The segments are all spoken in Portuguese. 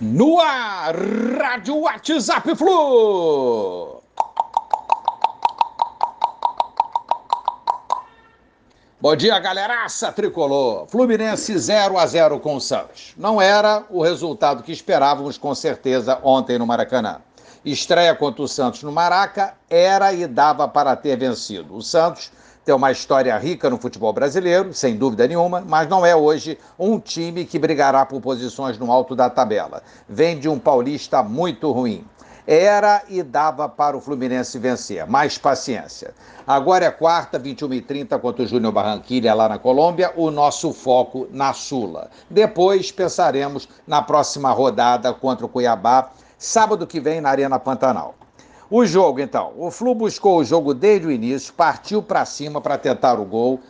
No ar, Rádio WhatsApp Flu. Bom dia, galeraça tricolor. Fluminense 0 a 0 com o Santos. Não era o resultado que esperávamos com certeza ontem no Maracanã. Estreia contra o Santos no Maraca era e dava para ter vencido. O Santos tem uma história rica no futebol brasileiro, sem dúvida nenhuma, mas não é hoje um time que brigará por posições no alto da tabela. Vem de um paulista muito ruim. Era e dava para o Fluminense vencer. Mais paciência. Agora é quarta, 21h30 contra o Júnior Barranquilha lá na Colômbia, o nosso foco na Sula. Depois pensaremos na próxima rodada contra o Cuiabá, sábado que vem na Arena Pantanal. O jogo, então. O Flu buscou o jogo desde o início, partiu para cima para tentar o gol.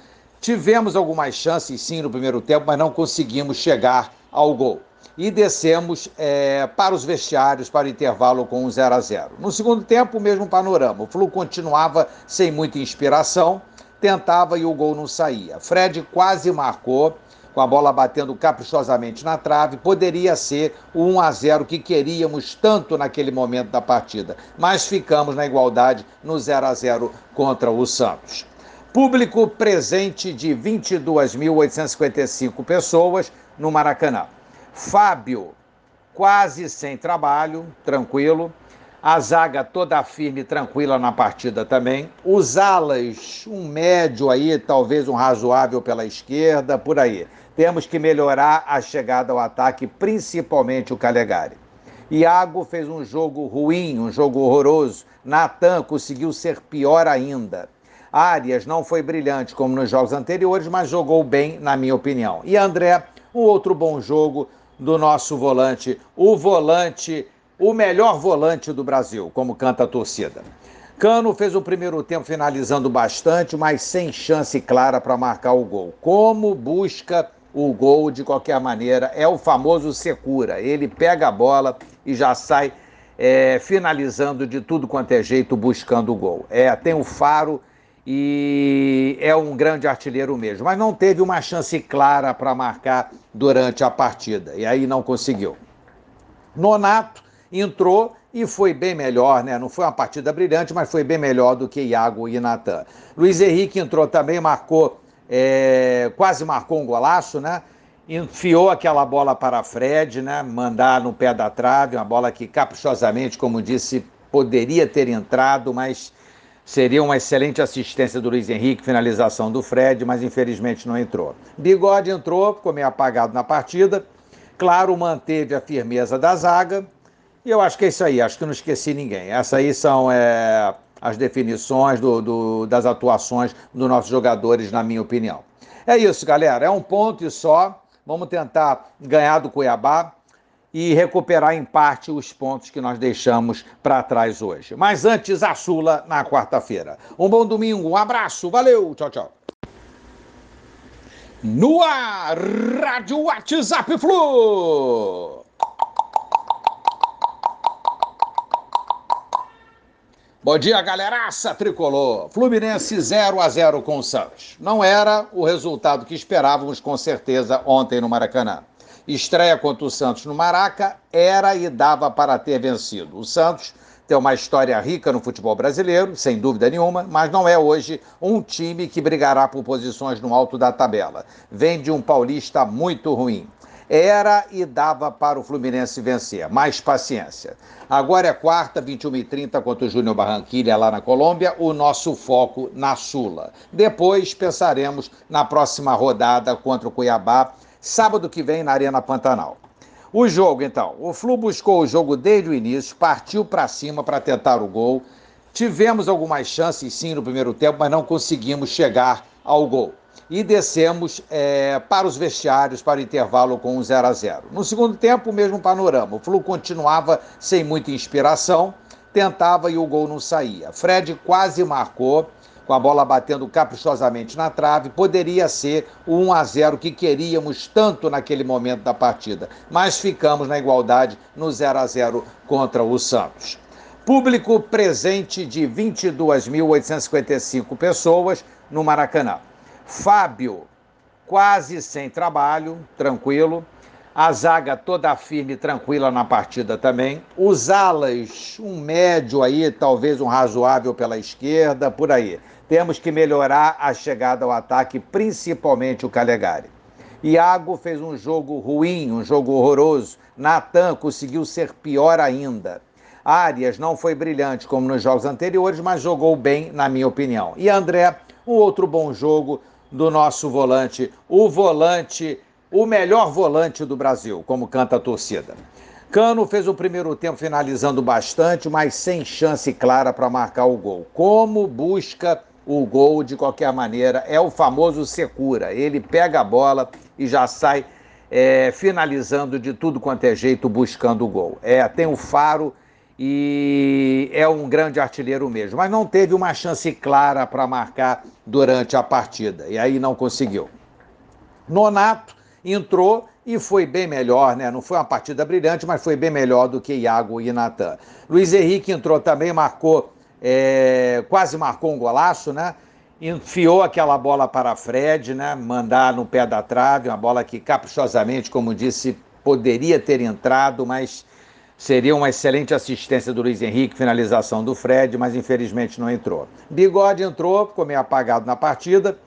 Tivemos algumas chances, sim, no primeiro tempo, mas não conseguimos chegar ao gol. E descemos é, para os vestiários, para o intervalo com um 0 a 0 No segundo tempo, o mesmo panorama. O Flu continuava sem muita inspiração, tentava e o gol não saía. Fred quase marcou, com a bola batendo caprichosamente na trave, poderia ser o 1 a 0 que queríamos tanto naquele momento da partida, mas ficamos na igualdade no 0 a 0 contra o Santos. Público presente de 22.855 pessoas no Maracanã. Fábio, quase sem trabalho, tranquilo. A zaga toda firme e tranquila na partida também. Os alas, um médio aí, talvez um razoável pela esquerda, por aí. Temos que melhorar a chegada ao ataque, principalmente o Calegari. Iago fez um jogo ruim, um jogo horroroso. Natan conseguiu ser pior ainda. Arias não foi brilhante como nos jogos anteriores, mas jogou bem, na minha opinião. E André, um outro bom jogo do nosso volante, o volante, o melhor volante do Brasil, como canta a torcida. Cano fez o primeiro tempo finalizando bastante, mas sem chance clara para marcar o gol. Como busca o gol de qualquer maneira. É o famoso secura. Ele pega a bola e já sai é, finalizando de tudo quanto é jeito, buscando o gol. É, tem o faro e é um grande artilheiro mesmo. Mas não teve uma chance clara para marcar durante a partida. E aí não conseguiu. Nonato entrou e foi bem melhor, né? Não foi uma partida brilhante, mas foi bem melhor do que Iago e Natan. Luiz Henrique entrou também, marcou é, quase marcou um golaço, né? Enfiou aquela bola para Fred, né? Mandar no pé da trave, uma bola que caprichosamente, como disse, poderia ter entrado, mas seria uma excelente assistência do Luiz Henrique, finalização do Fred, mas infelizmente não entrou. Bigode entrou, ficou meio apagado na partida. Claro, manteve a firmeza da zaga. E eu acho que é isso aí, acho que não esqueci ninguém. Essas aí são é, as definições do, do, das atuações dos nossos jogadores, na minha opinião. É isso, galera. É um ponto e só. Vamos tentar ganhar do Cuiabá e recuperar em parte os pontos que nós deixamos para trás hoje. Mas antes, a Sula na quarta-feira. Um bom domingo, um abraço, valeu, tchau, tchau. No ar, Rádio WhatsApp Flu. Bom dia, galeraça tricolor. Fluminense 0 a 0 com o Santos. Não era o resultado que esperávamos com certeza ontem no Maracanã. Estreia contra o Santos no Maraca era e dava para ter vencido. O Santos tem uma história rica no futebol brasileiro, sem dúvida nenhuma, mas não é hoje um time que brigará por posições no alto da tabela. Vem de um paulista muito ruim era e dava para o Fluminense vencer. Mais paciência. Agora é quarta, 21h30 contra o Júnior Barranquilha lá na Colômbia, o nosso foco na Sula. Depois pensaremos na próxima rodada contra o Cuiabá, sábado que vem na Arena Pantanal. O jogo, então. O Flu buscou o jogo desde o início, partiu para cima para tentar o gol. Tivemos algumas chances, sim, no primeiro tempo, mas não conseguimos chegar ao gol e descemos é, para os vestiários para o intervalo com um 0 a 0 No segundo tempo, o mesmo panorama. O Flu continuava sem muita inspiração, tentava e o gol não saía. Fred quase marcou, com a bola batendo caprichosamente na trave, poderia ser o 1 a 0 que queríamos tanto naquele momento da partida, mas ficamos na igualdade no 0 a 0 contra o Santos. Público presente de 22.855 pessoas no Maracanã. Fábio, quase sem trabalho, tranquilo. A zaga toda firme tranquila na partida também. Os alas, um médio aí, talvez um razoável pela esquerda, por aí. Temos que melhorar a chegada ao ataque, principalmente o Calegari. Iago fez um jogo ruim, um jogo horroroso. Natan conseguiu ser pior ainda. Arias não foi brilhante como nos jogos anteriores, mas jogou bem, na minha opinião. E André, um outro bom jogo do nosso volante, o volante o melhor volante do Brasil, como canta a torcida. Cano fez o primeiro tempo finalizando bastante, mas sem chance clara para marcar o gol. Como busca o gol de qualquer maneira? É o famoso secura. Ele pega a bola e já sai é, finalizando de tudo quanto é jeito, buscando o gol. É, tem o faro e é um grande artilheiro mesmo, mas não teve uma chance clara para marcar durante a partida e aí não conseguiu. Nonato entrou e foi bem melhor, né? Não foi uma partida brilhante, mas foi bem melhor do que Iago e Natan. Luiz Henrique entrou também, marcou, é, quase marcou um golaço, né? Enfiou aquela bola para Fred, né? Mandar no pé da trave, uma bola que caprichosamente, como disse, poderia ter entrado, mas seria uma excelente assistência do Luiz Henrique, finalização do Fred, mas infelizmente não entrou. Bigode entrou, ficou meio apagado na partida.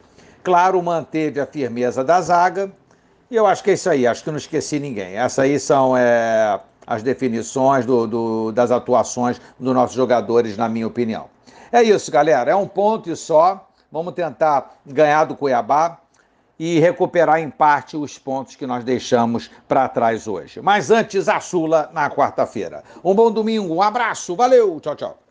Claro, manteve a firmeza da zaga, e eu acho que é isso aí, acho que não esqueci ninguém. Essas aí são é, as definições do, do, das atuações dos nossos jogadores, na minha opinião. É isso, galera. É um ponto e só. Vamos tentar ganhar do Cuiabá e recuperar em parte os pontos que nós deixamos para trás hoje. Mas antes, a Sula na quarta-feira. Um bom domingo, um abraço, valeu, tchau, tchau.